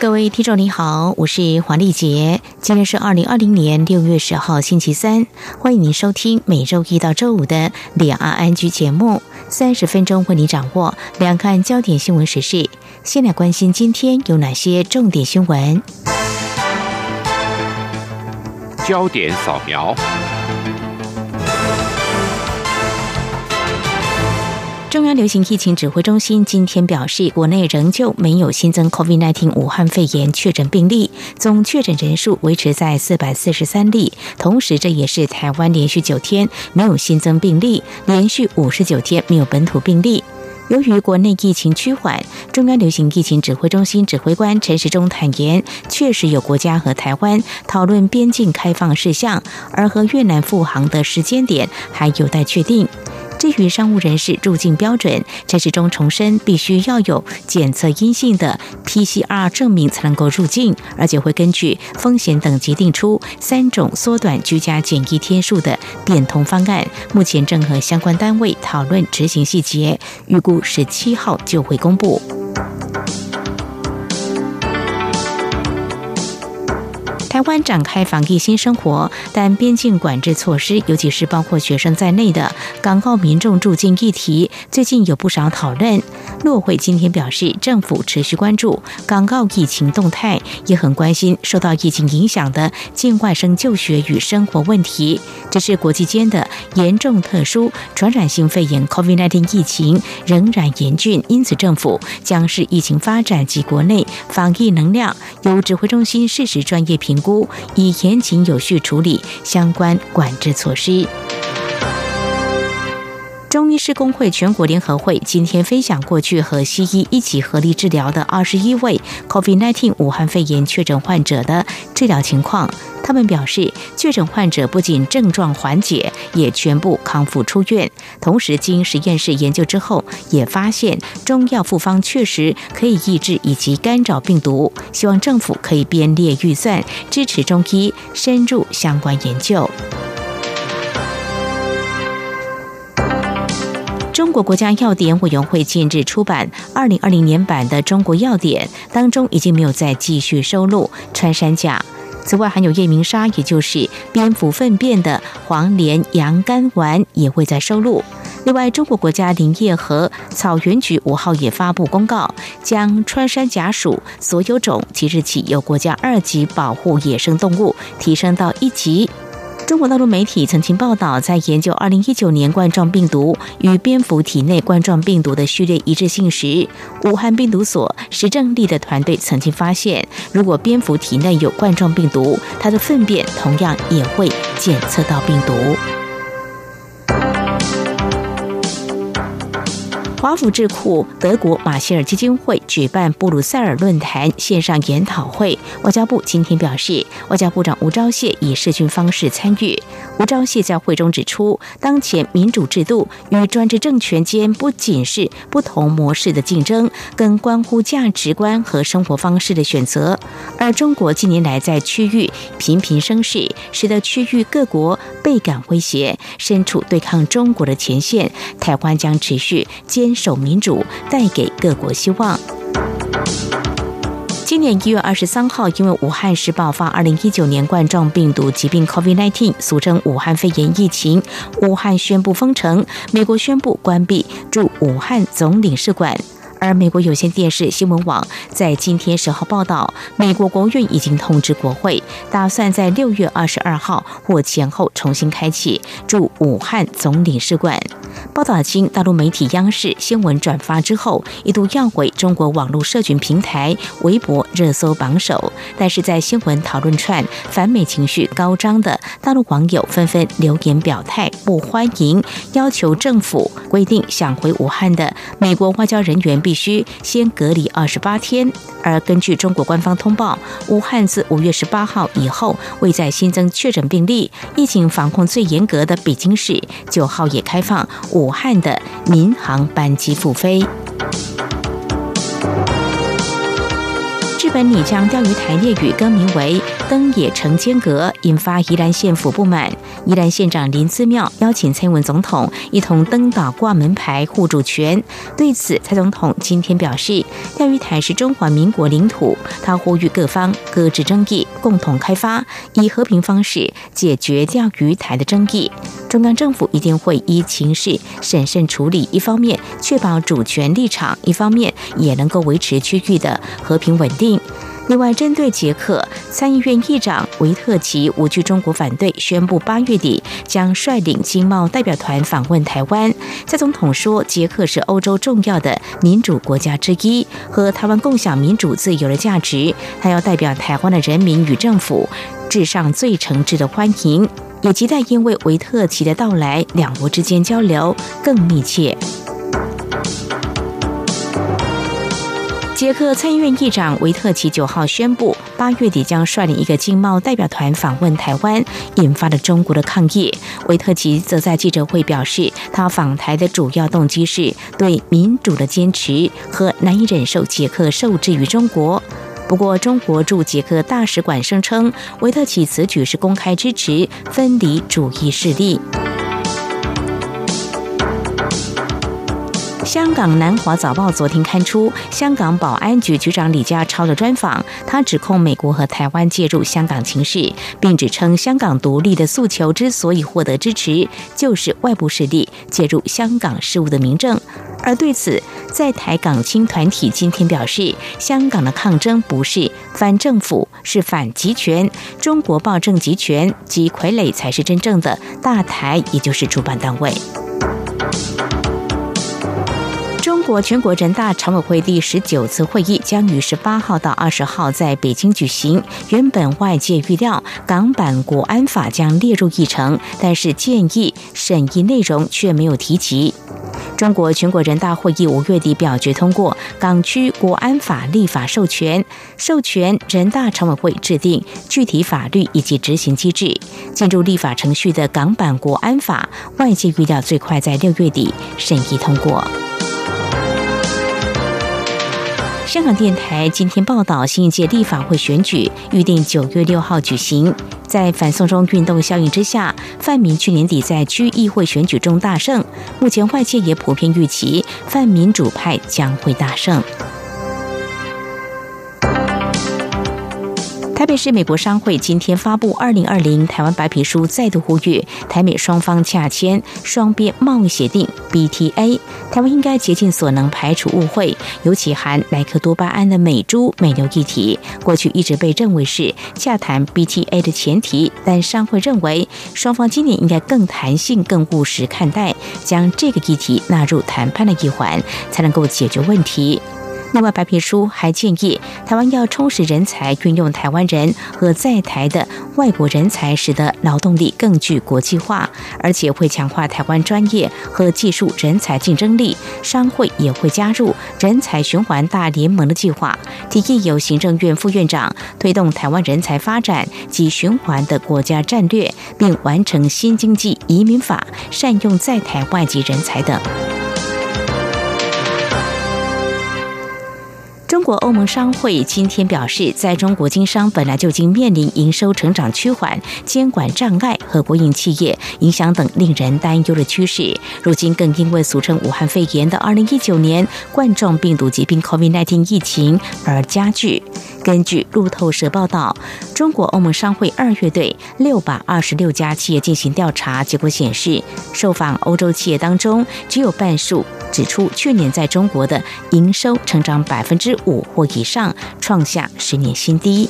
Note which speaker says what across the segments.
Speaker 1: 各位听众你好，我是黄丽杰，今天是二零二零年六月十号星期三，欢迎您收听每周一到周五的两岸安居节目，三十分钟为您掌握两岸焦点新闻时事。先来关心今天有哪些重点新闻？
Speaker 2: 焦点扫描。
Speaker 1: 中央流行疫情指挥中心今天表示，国内仍旧没有新增 COVID-19 武汉肺炎确诊病例，总确诊人数维持在四百四十三例。同时，这也是台湾连续九天没有新增病例，连续五十九天没有本土病例。由于国内疫情趋缓，中央流行疫情指挥中心指挥官陈时中坦言，确实有国家和台湾讨论边境开放事项，而和越南复航的时间点还有待确定。至于商务人士入境标准，陈时中重申必须要有检测阴性的 PCR 证明才能够入境，而且会根据风险等级定出三种缩短居家检疫天数的变通方案。目前正和相关单位讨论执行细节，预估十七号就会公布。台湾展开防疫新生活，但边境管制措施，尤其是包括学生在内的港澳民众入境议题，最近有不少讨论。陆会今天表示，政府持续关注港澳疫情动态，也很关心受到疫情影响的境外生就学与生活问题。这是国际间的严重特殊传染性肺炎 （COVID-19） 疫情仍然严峻，因此政府将是疫情发展及国内防疫能量，由指挥中心适时专业评估。以严谨有序处理相关管制措施。中医师工会全国联合会今天分享过去和西医一起合力治疗的二十一位 COVID-19 武汉肺炎确诊患者的治疗情况。他们表示，确诊患者不仅症状缓解，也全部康复出院。同时，经实验室研究之后，也发现中药复方确实可以抑制以及干扰病毒。希望政府可以编列预算，支持中医深入相关研究。中国国家药典委员会近日出版二零二零年版的《中国药典》，当中已经没有再继续收录穿山甲。此外，含有夜明砂，也就是蝙蝠粪便的黄连洋甘丸也会在收录。另外，中国国家林业和草原局五号也发布公告，将穿山甲属所有种即日起由国家二级保护野生动物提升到一级。中国大陆媒体曾经报道，在研究2019年冠状病毒与蝙蝠体内冠状病毒的序列一致性时，武汉病毒所石正丽的团队曾经发现，如果蝙蝠体内有冠状病毒，它的粪便同样也会检测到病毒。华府智库德国马歇尔基金会举办布鲁塞尔论坛线上研讨会，外交部今天表示，外交部长吴钊燮以视讯方式参与。吴钊燮在会中指出，当前民主制度与专制政权间不仅是不同模式的竞争，更关乎价值观和生活方式的选择。而中国近年来在区域频频生事，使得区域各国倍感威胁，身处对抗中国的前线。台湾将持续坚。坚守民主，带给各国希望。今年一月二十三号，因为武汉市爆发二零一九年冠状病毒疾病 （COVID-19），俗称武汉肺炎疫情，武汉宣布封城，美国宣布关闭驻武汉总领事馆。而美国有线电视新闻网在今天十号报道，美国国务院已经通知国会，打算在六月二十二号或前后重新开启驻武汉总领事馆。报道经大陆媒体央视新闻转发之后，一度要回中国网络社群平台微博热搜榜首。但是在新闻讨论串反美情绪高涨的大陆网友纷纷留言表态不欢迎，要求政府规定想回武汉的美国外交人员必须先隔离二十八天。而根据中国官方通报，武汉自五月十八号以后未再新增确诊病例，疫情防控最严格的北京市九号也开放武汉的民航班机复飞。日本拟将钓鱼台列屿更名为登野城间阁，引发宜兰县府不满。宜兰县长林姿妙邀请蔡文总统一同登岛挂门牌护主权。对此，蔡总统今天表示，钓鱼台是中华民国领土，他呼吁各方搁置争议，共同开发，以和平方式解决钓鱼台的争议。中央政府一定会依情势审慎处理，一方面确保主权立场，一方面也能够维持区域的和平稳定。另外，针对捷克参议院议长维特奇无惧中国反对，宣布八月底将率领经贸代表团访问台湾。蔡总统说，捷克是欧洲重要的民主国家之一，和台湾共享民主自由的价值。他要代表台湾的人民与政府致上最诚挚的欢迎，也期待因为维特奇的到来，两国之间交流更密切。捷克参议院议长维特奇九号宣布，八月底将率领一个经贸代表团访问台湾，引发了中国的抗议。维特奇则在记者会表示，他访台的主要动机是对民主的坚持和难以忍受捷克受制于中国。不过，中国驻捷克大使馆声称，维特奇此举是公开支持分离主义势力。香港南华早报昨天刊出香港保安局局长李家超的专访，他指控美国和台湾介入香港情势，并指称香港独立的诉求之所以获得支持，就是外部势力介入香港事务的明证。而对此，在台港青团体今天表示，香港的抗争不是反政府，是反集权，中国暴政集权及傀儡才是真正的大台，也就是主办单位。中国全国人大常委会第十九次会议将于十八号到二十号在北京举行。原本外界预料港版国安法将列入议程，但是建议审议内容却没有提及。中国全国人大会议五月底表决通过港区国安法立法授权，授权人大常委会制定具体法律以及执行机制。进入立法程序的港版国安法，外界预料最快在六月底审议通过。香港电台今天报道，新一届立法会选举预定九月六号举行。在反送中运动效应之下，范民去年底在区议会选举中大胜，目前外界也普遍预期泛民主派将会大胜。台北市美国商会今天发布《二零二零台湾白皮书》，再度呼吁台美双方洽签双边贸易协定 （BTA）。台湾应该竭尽所能排除误会，尤其含莱克多巴胺的美猪美牛议题，过去一直被认为是洽谈 BTA 的前提。但商会认为，双方今年应该更弹性、更务实看待，将这个议题纳入谈判的一环，才能够解决问题。另外，白皮书还建议台湾要充实人才，运用台湾人和在台的外国人才，使得劳动力更具国际化，而且会强化台湾专业和技术人才竞争力。商会也会加入人才循环大联盟的计划，提议由行政院副院长推动台湾人才发展及循环的国家战略，并完成新经济移民法，善用在台外籍人才等。中国欧盟商会今天表示，在中国经商本来就经面临营收成长趋缓、监管障碍和国营企业影响等令人担忧的趋势，如今更因为俗称武汉肺炎的2019年冠状病毒疾病 COVID-19 疫情而加剧。根据路透社报道，中国欧盟商会二月对六百二十六家企业进行调查，结果显示，受访欧洲企业当中只有半数。指出，去年在中国的营收成长百分之五或以上，创下十年新低。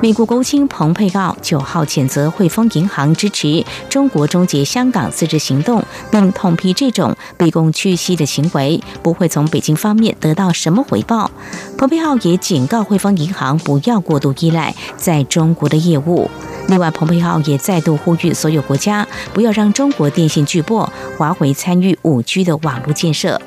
Speaker 1: 美国国务卿蓬佩奥九号谴责汇丰银行支持中国终结香港自治行动，并痛批这种卑躬屈膝的行为不会从北京方面得到什么回报。蓬佩奥也警告汇丰银行不要过度依赖在中国的业务。另外，蓬佩奥也再度呼吁所有国家不要让中国电信巨擘华为参与五 G 的网络建设。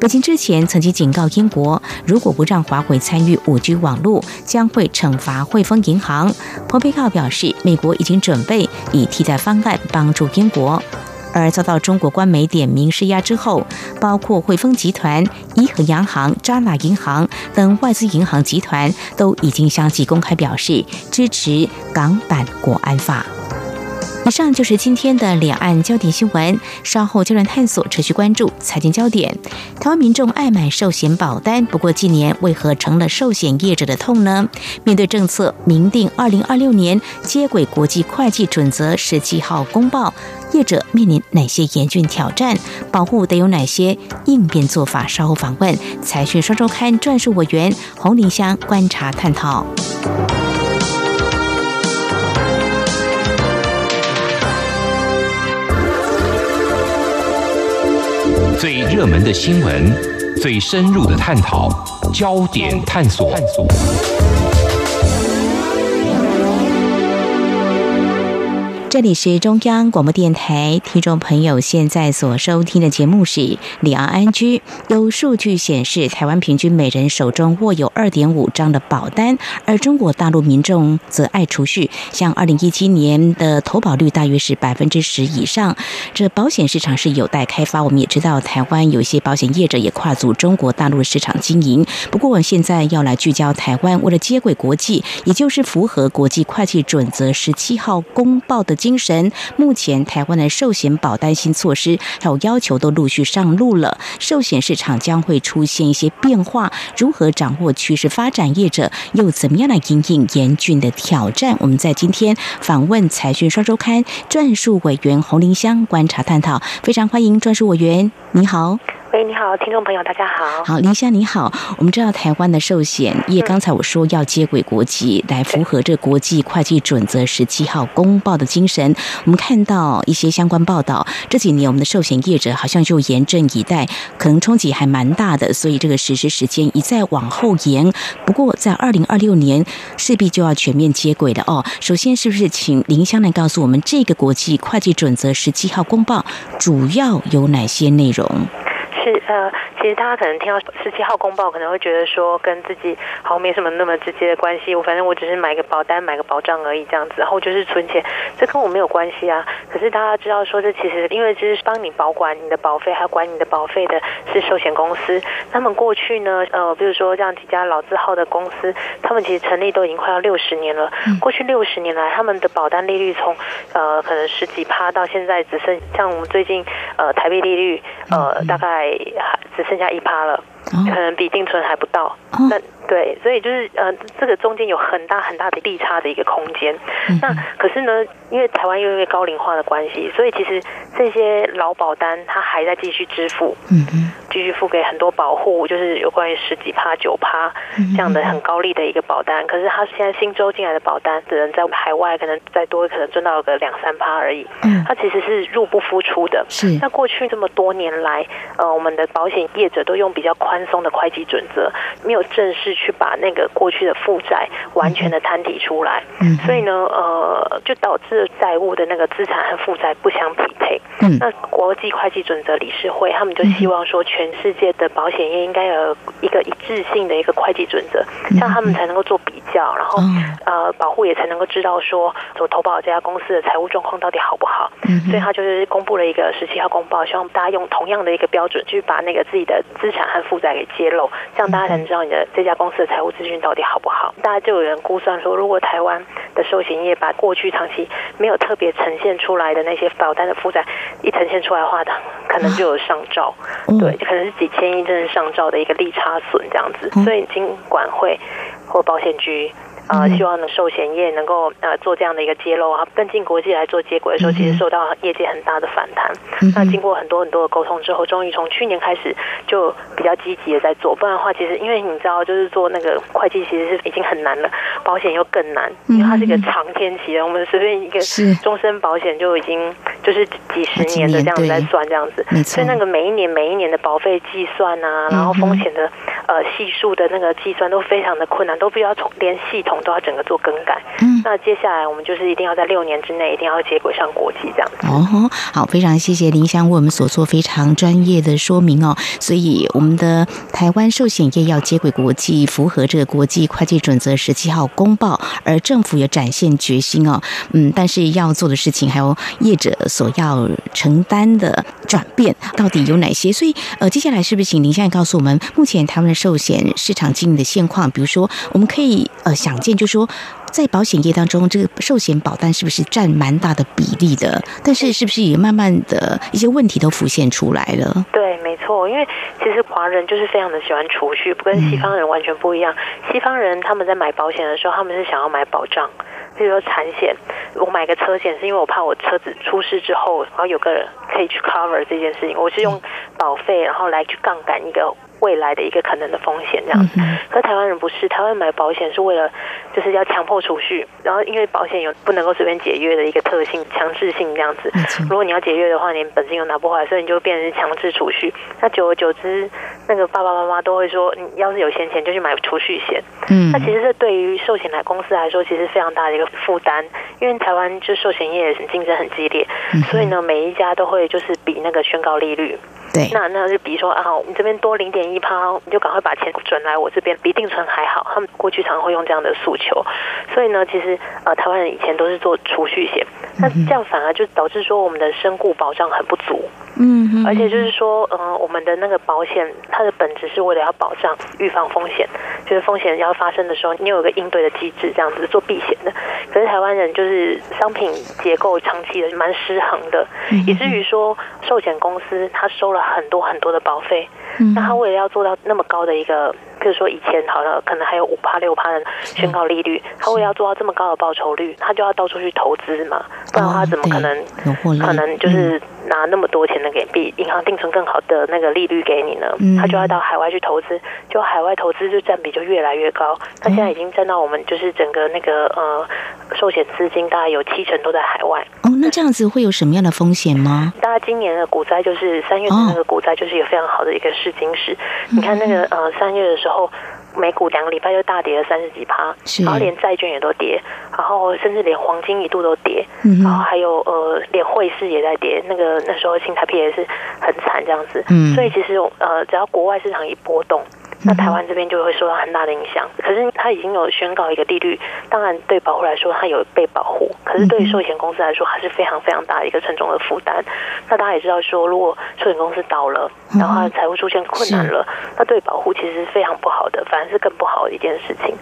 Speaker 1: 北京之前曾经警告英国，如果不让华为参与五 G 网络，将会惩罚汇丰银行。蓬佩奥表示，美国已经准备以替代方案帮助英国。而遭到中国官媒点名施压之后，包括汇丰集团、伊和洋行、渣打银行等外资银行集团都已经相继公开表示支持港版国安法。以上就是今天的两岸焦点新闻。稍后焦点探索，持续关注财经焦点。台湾民众爱买寿险保单，不过近年为何成了寿险业者的痛呢？面对政策明定二零二六年接轨国际会计准则十七号公报，业者面临哪些严峻挑战？保护得有哪些应变做法？稍后访问财讯双周刊撰述委员洪林香观察探讨。
Speaker 2: 最热门的新闻，最深入的探讨，焦点探索。
Speaker 1: 这里是中央广播电台，听众朋友现在所收听的节目是《里昂安居》。有数据显示，台湾平均每人手中握有二点五张的保单，而中国大陆民众则爱储蓄，像二零一七年的投保率大约是百分之十以上。这保险市场是有待开发。我们也知道，台湾有些保险业者也跨足中国大陆市场经营。不过，现在要来聚焦台湾，为了接轨国际，也就是符合国际会计准则十七号公报的。精神，目前台湾的寿险保单新措施还有要求都陆续上路了，寿险市场将会出现一些变化，如何掌握趋势发展？业者又怎么样来应应严峻的挑战？我们在今天访问财讯双周刊撰述委员洪林香观察探讨，非常欢迎撰述委员，你好。
Speaker 3: 喂，你好，听众朋友，大家好。
Speaker 1: 好，林香你好。我们知道台湾的寿险业，刚才我说要接轨国际，来符合这国际会计准则十七号公报的精神。我们看到一些相关报道，这几年我们的寿险业者好像就严阵以待，可能冲击还蛮大的，所以这个实施时间一再往后延。不过在二零二六年势必就要全面接轨了哦。首先，是不是请林香来告诉我们，这个国际会计准则十七号公报主要有哪些内容？
Speaker 3: 是呃，其实大家可能听到十七号公报，可能会觉得说跟自己好像没什么那么直接的关系。我反正我只是买个保单，买个保障而已，这样子，然后就是存钱，这跟我没有关系啊。可是大家知道说，这其实因为这是帮你保管你的保费，还有管你的保费的是寿险公司。他们过去呢，呃，比如说这样几家老字号的公司，他们其实成立都已经快要六十年了。过去六十年来，他们的保单利率从呃可能十几趴，到现在只剩像我们最近呃台币利率呃大概。还只剩下一趴了，可能比定存还不到。那对，所以就是呃，这个中间有很大很大的利差的一个空间。那可是呢，因为台湾又因为高龄化的关系，所以其实这些老保单它还在继续支付。嗯嗯。继续付给很多保护，就是有关于十几趴、九趴这样的很高利的一个保单。可是他现在新州进来的保单，只能在海外可能再多，可能赚到个两三趴而已。嗯，它其实是入不敷出的。
Speaker 1: 是。
Speaker 3: 那过去这么多年来，呃，我们的保险业者都用比较宽松的会计准则，没有正式去把那个过去的负债完全的摊提出来。嗯。所以呢，呃，就导致债务的那个资产和负债不相匹配。嗯。那国际会计准则理事会他们就希望说全。世界的保险业应该有一个一致性的一个会计准则，这样他们才能够做比较，然后呃保护也才能够知道说，我投保这家公司的财务状况到底好不好。嗯所以他就是公布了一个十七号公报，希望大家用同样的一个标准去把那个自己的资产和负债给揭露，这样大家才能知道你的这家公司的财务资讯到底好不好。大家就有人估算说，如果台湾的寿险业把过去长期没有特别呈现出来的那些保单的负债一呈现出来的话，可能就有上兆。对。可能是几千亿甚至上兆的一个利差损这样子，所以金管会或保险局呃，希望呢寿险业能够呃做这样的一个揭露啊，跟进国际来做接轨的时候，其实受到业界很大的反弹。那经过很多很多的沟通之后，终于从去年开始就比较积极的在做。不然的话，其实因为你知道，就是做那个会计其实是已经很难了，保险又更难，因为它是一个长天期的。我们随便一个终身保险就已经就是几十年的这样子在算这样子，所以那个每一年每一年的保费计算啊，然后风险的呃系数的那个计算都非常的困难，都必须要从连系统都要整个做更改。嗯，那接下来我们就是一定要在六年之内一定要接轨上国际这样子。
Speaker 1: 哦，好，非常谢谢林香为我们所做非常专业的说明哦。所以我们的台湾寿险业要接轨国际，符合这个国际会计准则十七号公报，而政府也展现决心哦。嗯，但是要做的事情还有业者所要承担的转变到底有哪些？所以呃，接下来是不是请林香告诉我们，目前台湾的寿险市场经营的现况？比如说，我们可以呃想见，就说。在保险业当中，这个寿险保单是不是占蛮大的比例的？但是是不是也慢慢的一些问题都浮现出来了？
Speaker 3: 对，没错，因为其实华人就是非常的喜欢储蓄，不跟西方人完全不一样。西方人他们在买保险的时候，他们是想要买保障，比如说产险，我买个车险是因为我怕我车子出事之后，然后有个人可以去 cover 这件事情，我是用保费然后来去杠杆一个。未来的一个可能的风险这样子，可台湾人不是，台湾买保险是为了就是要强迫储蓄，然后因为保险有不能够随便解约的一个特性，强制性这样子。如果你要解约的话，你本金又拿不回来，所以你就变成强制储蓄。那久而久之，那个爸爸妈妈都会说，你要是有闲钱就去买储蓄险。嗯，那其实这对于寿险来公司来说，其实非常大的一个负担，因为台湾就寿险业竞争很激烈，所以呢，每一家都会就是比那个宣告利率。
Speaker 1: 对，
Speaker 3: 那那就比如说啊，你这边多零点一趴，你就赶快把钱转来我这边，比定存还好。他们过去常常会用这样的诉求，所以呢，其实呃，台湾人以前都是做储蓄险，那这样反而就导致说我们的身故保障很不足。嗯，而且就是说，嗯，我们的那个保险，它的本质是为了要保障、预防风险，就是风险要发生的时候，你有一个应对的机制，这样子做避险的。可是台湾人就是商品结构长期的蛮失衡的，以至于说寿险公司他收了很多很多的保费，那他为了要做到那么高的一个。比如说以前好了，可能还有五趴六趴的宣告利率，他为了要做到这么高的报酬率，他就要到处去投资嘛，不然的话怎么可能可能就是拿那么多钱的给比银行定存更好的那个利率给你呢？他就要到海外去投资，就海外投资就占比就越来越高。他现在已经占到我们就是整个那个呃寿险资金大概有七成都在海外。
Speaker 1: 哦，那这样子会有什么样的风险吗？
Speaker 3: 大家今年的股灾就是三月的那个股灾就是一个非常好的一个试金石。你看那个呃三月的时候。后美股两个礼拜就大跌了三十几趴，然后连债券也都跌，然后甚至连黄金一度都跌，然后还有呃连汇市也在跌，那个那时候新台币也是很惨这样子，所以其实呃只要国外市场一波动。那台湾这边就会受到很大的影响，可是它已经有宣告一个利率，当然对保护来说它有被保护，可是对于寿险公司来说还是非常非常大的一个沉重的负担。那大家也知道说，如果寿险公司倒了，然后财务出现困难了，那对保护其实是非常不好的，反而是更不好的一件事情。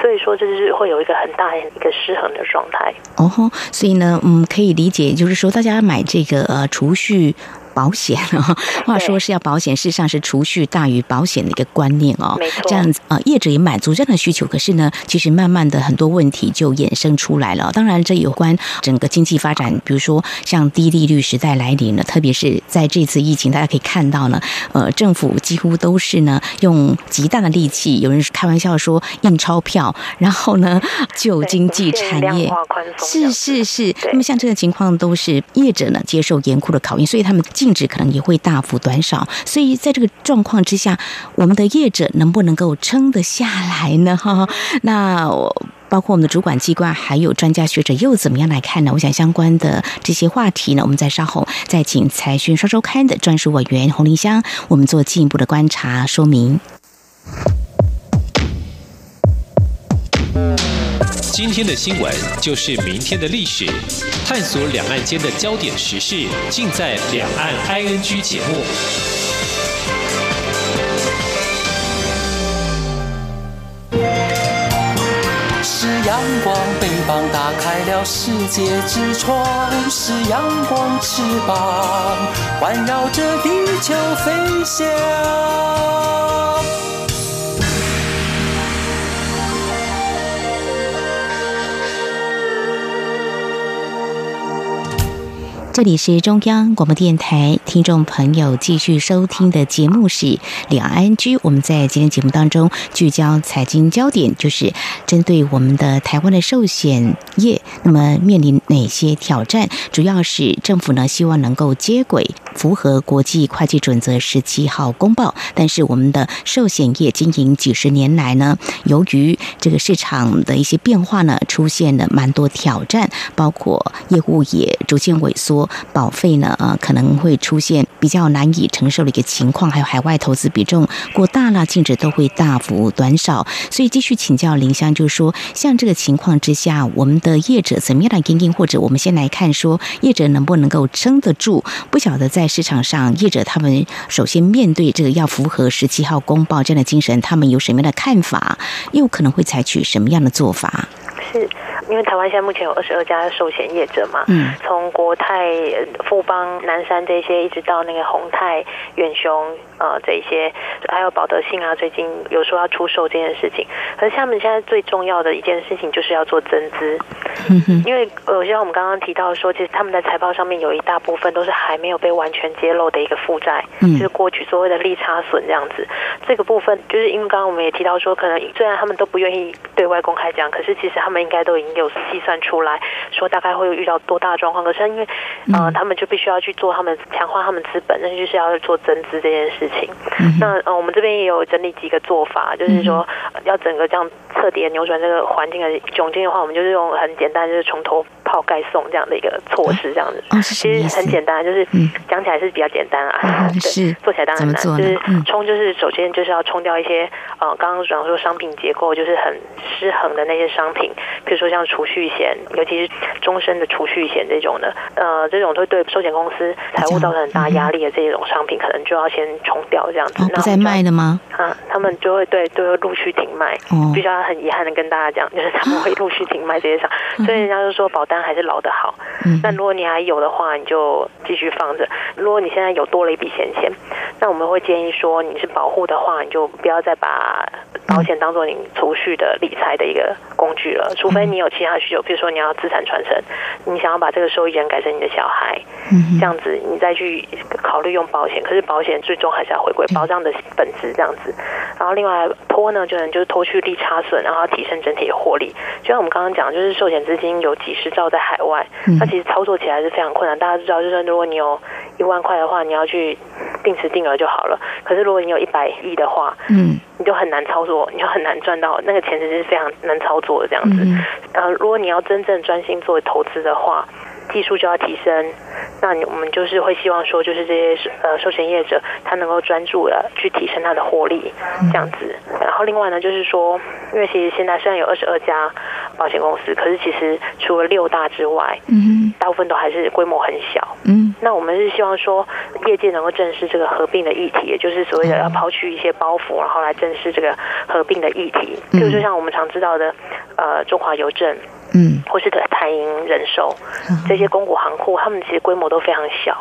Speaker 3: 所以说，这就是会有一个很大的一个失衡的状态。
Speaker 1: 哦吼，所以呢，嗯，可以理解，就是说大家买这个呃储蓄。保险啊，话说是要保险，事实上是储蓄大于保险的一个观念哦。
Speaker 3: 没错，
Speaker 1: 这样子啊，业者也满足这样的需求。可是呢，其实慢慢的很多问题就衍生出来了。当然，这有关整个经济发展，比如说像低利率时代来临了，特别是在这次疫情，大家可以看到呢，呃，政府几乎都是呢用极大的力气，有人开玩笑说印钞票，然后呢 救经济产业。是是是。那么像这个情况，都是业者呢接受严酷的考验，所以他们。性质可能也会大幅短少，所以在这个状况之下，我们的业者能不能够撑得下来呢？哈，那包括我们的主管机关还有专家学者又怎么样来看呢？我想相关的这些话题呢，我们在稍后再请财讯双周刊的专属委员洪林香，我们做进一步的观察说明。
Speaker 2: 今天的新闻就是明天的历史，探索两岸间的焦点时事，尽在《两岸 ING》节目。
Speaker 4: 是阳光，北方打开了世界之窗；是阳光，翅膀环绕着地球飞翔。
Speaker 1: 这里是中央广播电台，听众朋友继续收听的节目是两岸居。我们在今天节目当中聚焦财经焦点，就是针对我们的台湾的寿险业，那么面临哪些挑战？主要是政府呢希望能够接轨符合国际会计准则十七号公报，但是我们的寿险业经营几十年来呢，由于这个市场的一些变化呢，出现了蛮多挑战，包括业务也逐渐萎缩。保费呢？呃，可能会出现比较难以承受的一个情况，还有海外投资比重过大了，净值都会大幅短少。所以继续请教林香，就是说，像这个情况之下，我们的业者怎么样来经营？或者我们先来看说，业者能不能够撑得住？不晓得在市场上，业者他们首先面对这个要符合十七号公报这样的精神，他们有什么样的看法？又可能会采取什么样的做法？
Speaker 3: 是。因为台湾现在目前有二十二家寿险业者嘛，嗯，从国泰、富邦、南山这些，一直到那个宏泰、远雄，呃，这些，还有保德信啊，最近有说要出售这件事情。可是他们现在最重要的一件事情就是要做增资，嗯因为呃，像我们刚刚提到说，其实他们在财报上面有一大部分都是还没有被完全揭露的一个负债，就是过去所谓的利差损这样子。这个部分就是因为刚刚我们也提到说，可能虽然他们都不愿意对外公开讲，可是其实他们应该都已经。有计算出来，说大概会遇到多大的状况，可是因为呃，他们就必须要去做他们强化他们资本，那就是要做增资这件事情。那呃，我们这边也有整理几个做法，就是说要整个这样彻底的扭转这个环境的窘境的话，我们就是用很简单，就是从头泡盖送这样的一个措施，这样子。其实很简单，就是讲起来是比较简单啊，
Speaker 1: 是
Speaker 3: 做起来当然难。就是冲，就是首先就是要冲掉一些呃，刚刚讲说商品结构就是很失衡的那些商品，比如说像。储蓄险，尤其是终身的储蓄险这种的，呃，这种会对寿险公司财务造成很大压力的这种商品，可能就要先冲掉这样子。
Speaker 1: 不再卖的吗？
Speaker 3: 啊，他们就会对，就会陆续停卖。哦，必须要很遗憾的跟大家讲，就是他们 会陆续停卖这些商，所以人家就说保单还是老的好。嗯，那如果你还有的话，你就继续放着。如果你现在有多了一笔闲钱，那我们会建议说，你是保护的话，你就不要再把保险当做你储蓄的理财的一个工具了，除非你有。其他需求，比如说你要资产传承，你想要把这个受益人改成你的小孩，这样子你再去考虑用保险。可是保险最终还是要回归保障的本质，这样子。然后另外拖呢，就能就是拖去利差损，然后提升整体的获利。就像我们刚刚讲，就是寿险资金有几十兆在海外，那其实操作起来是非常困难。大家知道，就是如果你有一万块的话，你要去定时定额就好了。可是如果你有一百亿的话，嗯。你就很难操作，你就很难赚到那个钱，其实是非常难操作的这样子。嗯，如果你要真正专心做投资的话，技术就要提升。那我们就是会希望说，就是这些呃寿险业者他能够专注的去提升他的获利，这样子。然后另外呢，就是说，因为其实现在虽然有二十二家保险公司，可是其实除了六大之外，嗯，大部分都还是规模很小。嗯，那我们是希望说，业界能够正视这个合并的议题，也就是所谓的要抛去一些包袱，然后来正视这个合并的议题。就就像我们常知道的，呃，中华邮政。嗯，或是的台银人寿这些公股行库，他们其实规模都非常小，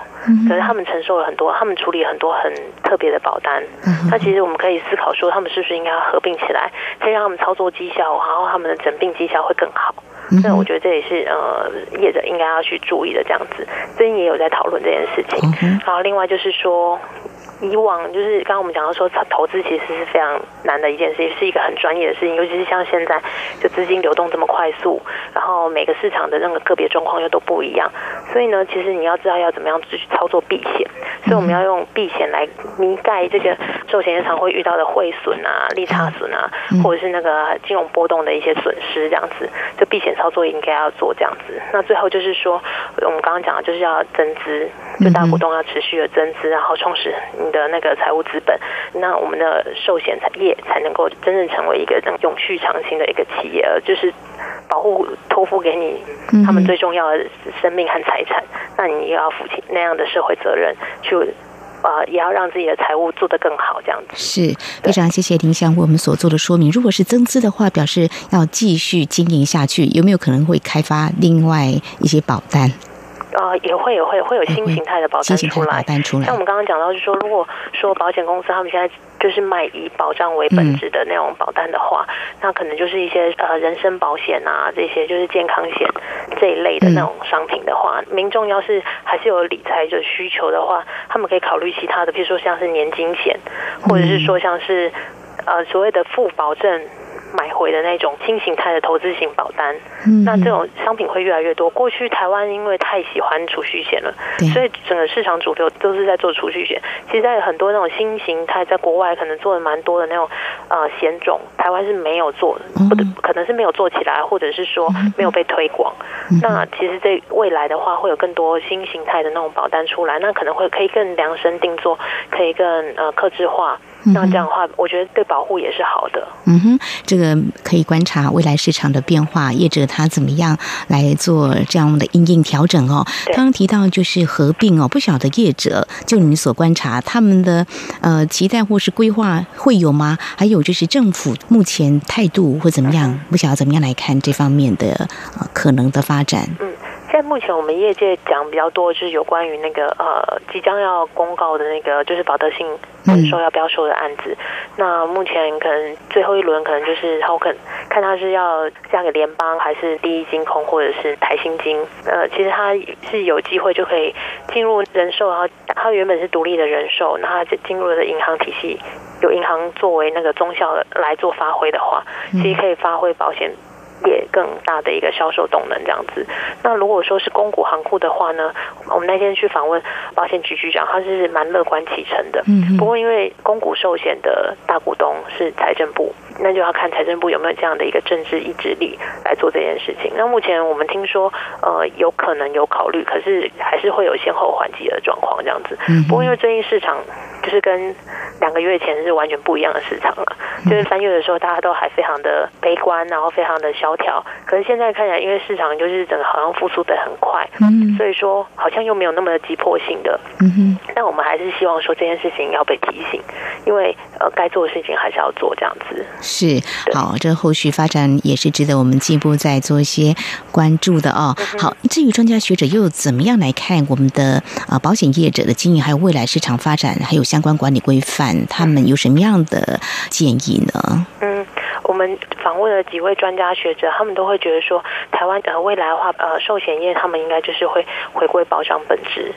Speaker 3: 可是他们承受了很多，他们处理很多很特别的保单。那其实我们可以思考说，他们是不是应该合并起来，可以让他们操作绩效，然后他们的整并绩效会更好。所以我觉得这也是呃业者应该要去注意的这样子。最近也有在讨论这件事情。然后另外就是说。以往就是刚刚我们讲到说，投资其实是非常难的一件事情，是一个很专业的事情，尤其是像现在就资金流动这么快速，然后每个市场的那个个别状况又都不一样，所以呢，其实你要知道要怎么样去操作避险，所以我们要用避险来弥盖这个寿险业常会遇到的汇损啊、利差损啊，或者是那个金融波动的一些损失这样子，就避险操作应该要做这样子。那最后就是说，我们刚刚讲的就是要增资，就大股东要持续的增资，然后充实。你的那个财务资本，那我们的寿险产业才能够真正成为一个能永续长青的一个企业，就是保护托付给你他们最重要的生命和财产，那你也要负起那样的社会责任，去啊，也要让自己的财务做得更好，这样子。
Speaker 1: 是非常谢谢林香为我们所做的说明。如果是增资的话，表示要继续经营下去，有没有可能会开发另外一些保单？
Speaker 3: 呃，也会也会会有新形态的保单出来。像我们刚刚讲到，就是说，如果说保险公司他们现在就是卖以保障为本质的那种保单的话，那可能就是一些呃人身保险啊，这些就是健康险这一类的那种商品的话，民众要是还是有理财的需求的话，他们可以考虑其他的，比如说像是年金险，或者是说像是呃所谓的负保证。买回的那种新形态的投资型保单，那这种商品会越来越多。过去台湾因为太喜欢储蓄险了，所以整个市场主流都是在做储蓄险。其实，在很多那种新形态，在国外可能做的蛮多的那种呃险种，台湾是没有做，或者可能是没有做起来，或者是说没有被推广。那其实这未来的话，会有更多新形态的那种保单出来，那可能会可以更量身定做，可以更呃克制化。那这样的话，我觉得对保护也是好的。
Speaker 1: 嗯哼，这个可以观察未来市场的变化，业者他怎么样来做这样的应应调整哦。刚刚提到就是合并哦，不晓得业者就你所观察他们的呃期待或是规划会有吗？还有就是政府目前态度或怎么样？不晓得怎么样来看这方面的呃可能的发展。
Speaker 3: 嗯。在目前我们业界讲比较多，就是有关于那个呃即将要公告的那个就是保德信人寿要标售的案子。那目前可能最后一轮可能就是他可能看他是要嫁给联邦还是第一金控或者是台新金。呃，其实他是有机会就可以进入人寿，然后他原本是独立的人寿，那他进入了银行体系，有银行作为那个中小来做发挥的话，其实可以发挥保险。也更大的一个销售动能这样子。那如果说是公股行库的话呢，我们那天去访问保险局局长，他是蛮乐观启程的。嗯。不过因为公股寿险的大股东是财政部，那就要看财政部有没有这样的一个政治意志力来做这件事情。那目前我们听说，呃，有可能有考虑，可是还是会有先后缓急的状况这样子。嗯。不过因为最近市场就是跟两个月前是完全不一样的市场了，就是三月的时候大家都还非常的悲观，然后非常的萧条。可是现在看起来，因为市场就是整个好像复苏的很快，嗯，所以说好像又没有那么的急迫性的，嗯哼。但我们还是希望说这件事情要被提醒，因为呃该做的事情还是要做这样子。
Speaker 1: 是，好，这后续发展也是值得我们进一步再做一些关注的哦。好，至于专家学者又怎么样来看我们的啊保险业者的经营，还有未来市场发展，还有相关管理规范，他们有什么样的建议呢？
Speaker 3: 嗯。我们访问了几位专家学者，他们都会觉得说，台湾呃未来的话，呃寿险业他们应该就是会回归保障本质，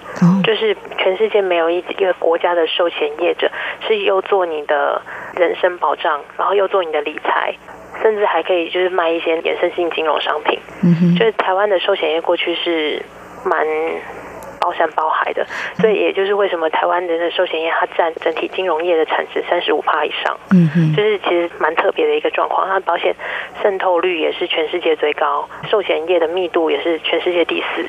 Speaker 3: 就是全世界没有一一个国家的寿险业者是又做你的人身保障，然后又做你的理财，甚至还可以就是卖一些衍生性金融商品。嗯就是台湾的寿险业过去是蛮。包山包海的，所以也就是为什么台湾人的寿险业它占整体金融业的产值三十五趴以上，嗯哼，就是其实蛮特别的一个状况。它保险渗透率也是全世界最高，寿险业的密度也是全世界第四。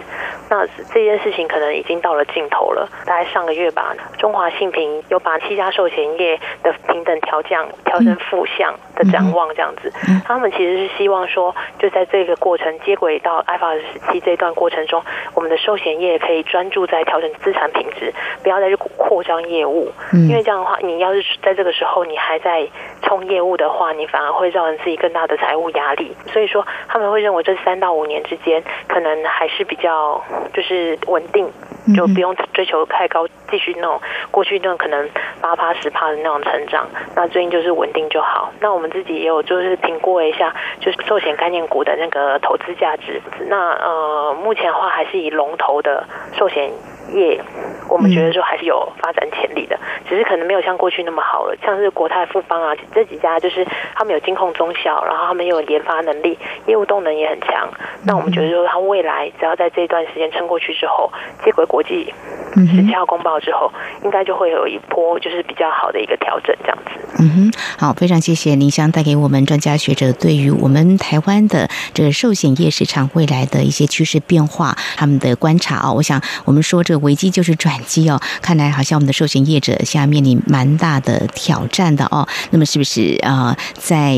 Speaker 3: 那这件事情可能已经到了尽头了。大概上个月吧，中华信平有把七家寿险业的平等调降调成负向的展望，这样子。他们其实是希望说，就在这个过程接轨到 iPhone 时期这段过程中，我们的寿险业可以专注在调整资产品质，不要再去扩张业务。因为这样的话，你要是在这个时候你还在冲业务的话，你反而会造成自己更大的财务压力。所以说，他们会认为这三到五年之间，可能还是比较。就是稳定，就不用追求太高，继续那种过去那种可能八趴十趴的那种成长。那最近就是稳定就好。那我们自己也有就是评估一下，就是寿险概念股的那个投资价值。那呃，目前的话还是以龙头的寿险。业，我们觉得说还是有发展潜力的，只是可能没有像过去那么好了。像是国泰富邦啊这几家，就是他们有金控中小，然后他们有研发能力，业务动能也很强。那我们觉得说，他未来只要在这段时间撑过去之后，接轨国际十七号公报之后，应该就会有一波就是比较好的一个调整，这样子。
Speaker 1: 嗯哼，好，非常谢谢林香带给我们专家学者对于我们台湾的这个寿险业市场未来的一些趋势变化他们的观察啊。我想我们说这。危机就是转机哦，看来好像我们的寿险业者现在面临蛮大的挑战的哦。那么是不是啊，在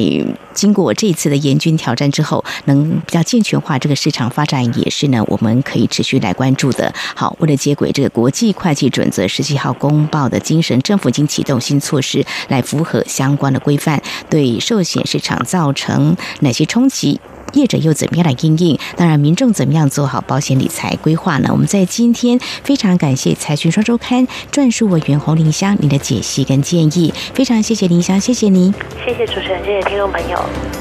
Speaker 1: 经过这次的严峻挑战之后，能比较健全化这个市场发展，也是呢我们可以持续来关注的。好，为了接轨这个国际会计准则十七号公报的精神，政府已经启动新措施来符合相关的规范，对寿险市场造成哪些冲击？业者又怎么样来应应？当然，民众怎么样做好保险理财规划呢？我们在今天非常感谢财讯双周刊撰述委员洪林香您的解析跟建议，非常谢谢林香，谢谢您，
Speaker 3: 谢谢主持人，谢谢听众朋友。